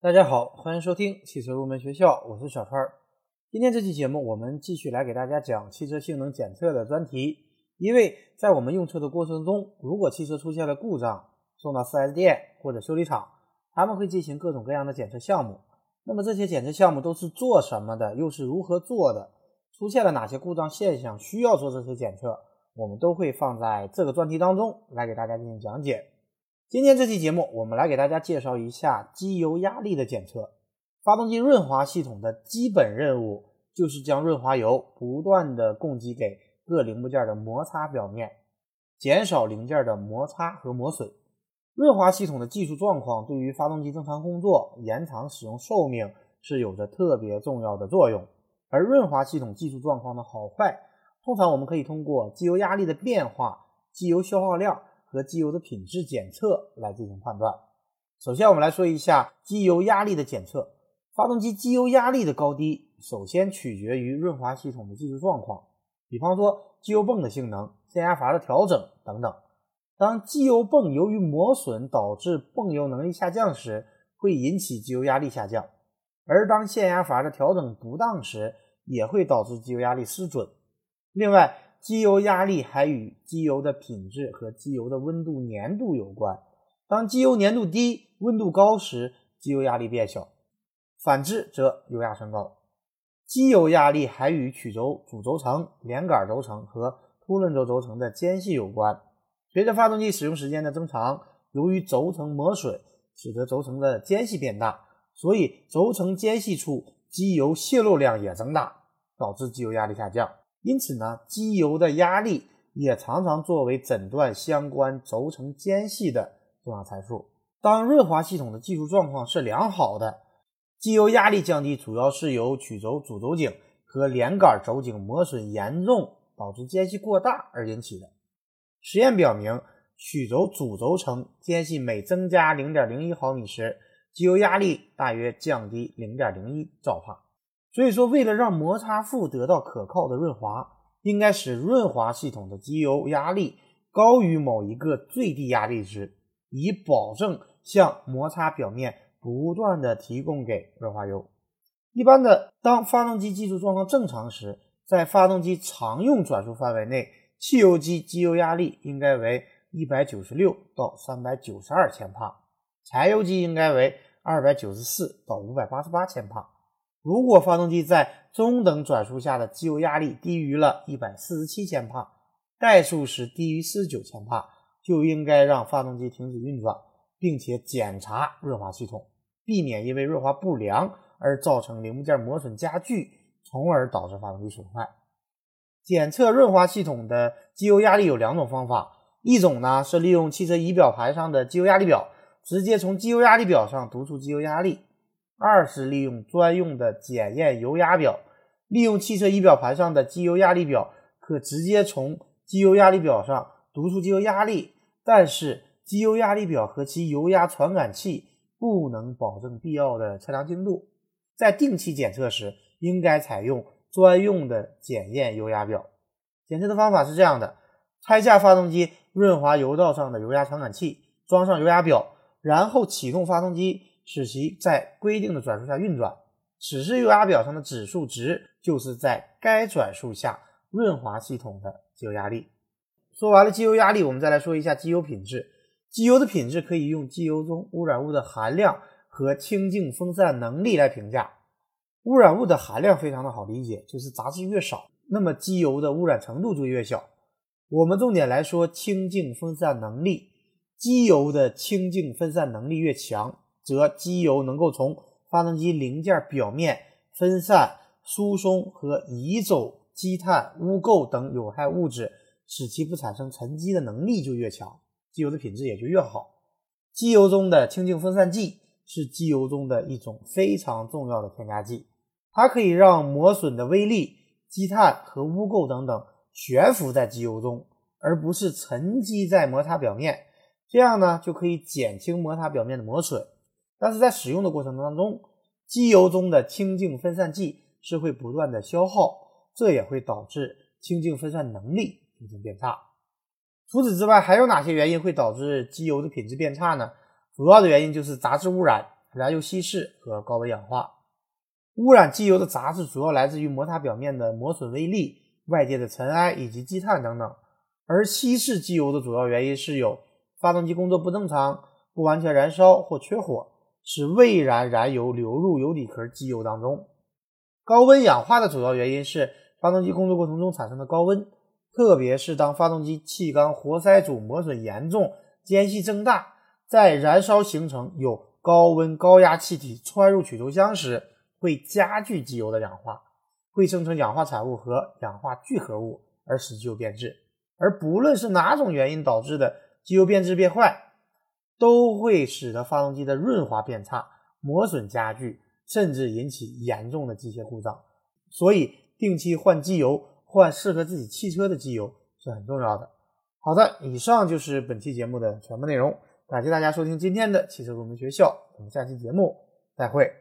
大家好，欢迎收听汽车入门学校，我是小川。今天这期节目，我们继续来给大家讲汽车性能检测的专题。因为在我们用车的过程中，如果汽车出现了故障，送到 4S 店或者修理厂，他们会进行各种各样的检测项目。那么这些检测项目都是做什么的？又是如何做的？出现了哪些故障现象需要做这些检测？我们都会放在这个专题当中来给大家进行讲解。今天这期节目，我们来给大家介绍一下机油压力的检测。发动机润滑系统的基本任务就是将润滑油不断的供给给各零部件的摩擦表面，减少零件的摩擦和磨损。润滑系统的技术状况对于发动机正常工作、延长使用寿命是有着特别重要的作用。而润滑系统技术状况的好坏，通常我们可以通过机油压力的变化、机油消耗量和机油的品质检测来进行判断。首先，我们来说一下机油压力的检测。发动机机油压力的高低，首先取决于润滑系统的技术状况，比方说机油泵的性能、限压阀的调整等等。当机油泵由于磨损导致泵油能力下降时，会引起机油压力下降；而当限压阀的调整不当时，也会导致机油压力失准。另外，机油压力还与机油的品质和机油的温度粘度有关。当机油粘度低、温度高时，机油压力变小。反之则油压升高，机油压力还与曲轴主轴承、连杆轴承和凸轮轴轴承的间隙有关。随着发动机使用时间的增长，由于轴承磨损，使得轴承的间隙变大，所以轴承间隙处机油泄漏量也增大，导致机油压力下降。因此呢，机油的压力也常常作为诊断相关轴承间隙的重要参数。当润滑系统的技术状况是良好的。机油压力降低主要是由曲轴主轴颈和连杆轴颈磨损严重导致间隙过大而引起的。实验表明，曲轴主轴承间隙每增加0.01毫米时，机油压力大约降低0.01兆帕。所以说，为了让摩擦副得到可靠的润滑，应该使润滑系统的机油压力高于某一个最低压力值，以保证向摩擦表面。不断的提供给润滑油。一般的，当发动机技术状况正常时，在发动机常用转速范围内，汽油机机油压力应该为一百九十六到三百九十二千帕，柴油机应该为二百九十四到五百八十八千帕。如果发动机在中等转速下的机油压力低于了一百四十七千帕，怠速时低于四十九千帕，就应该让发动机停止运转。并且检查润滑系统，避免因为润滑不良而造成零部件磨损加剧，从而导致发动机损坏。检测润滑系统的机油压力有两种方法，一种呢是利用汽车仪表盘上的机油压力表，直接从机油压力表上读出机油压力；二是利用专用的检验油压表，利用汽车仪表盘上的机油压力表，可直接从机油压力表上读出机油压力，但是。机油压力表和其油压传感器不能保证必要的测量精度，在定期检测时，应该采用专用的检验油压表。检测的方法是这样的：拆下发动机润滑油道上的油压传感器，装上油压表，然后启动发动机，使其在规定的转速下运转。此时油压表上的指数值就是在该转速下润滑系统的机油压力。说完了机油压力，我们再来说一下机油品质。机油的品质可以用机油中污染物的含量和清净分散能力来评价。污染物的含量非常的好理解，就是杂质越少，那么机油的污染程度就越小。我们重点来说清净分散能力，机油的清净分散能力越强，则机油能够从发动机零件表面分散、疏松和移走积碳、污垢等有害物质，使其不产生沉积的能力就越强。机油的品质也就越好。机油中的清净分散剂是机油中的一种非常重要的添加剂，它可以让磨损的微粒、积碳和污垢等等悬浮在机油中，而不是沉积在摩擦表面。这样呢，就可以减轻摩擦表面的磨损。但是在使用的过程当中，机油中的清净分散剂是会不断的消耗，这也会导致清净分散能力逐渐变差。除此之外，还有哪些原因会导致机油的品质变差呢？主要的原因就是杂质污染、燃油稀释和高温氧化。污染机油的杂质主要来自于摩擦表面的磨损微粒、外界的尘埃以及积碳等等。而稀释机油的主要原因是有发动机工作不正常、不完全燃烧或缺火，使未燃燃油流入油底壳机油当中。高温氧化的主要原因是发动机工作过程中产生的高温，特别是当发动机气缸活塞组磨损严重、间隙增大，在燃烧形成有高温高压气体窜入曲轴箱时。会加剧机油的氧化，会生成氧化产物和氧化聚合物，而使机油变质。而不论是哪种原因导致的机油变质变坏，都会使得发动机的润滑变差、磨损加剧，甚至引起严重的机械故障。所以，定期换机油，换适合自己汽车的机油是很重要的。好的，以上就是本期节目的全部内容。感谢大家收听今天的汽车入门学校，我们下期节目再会。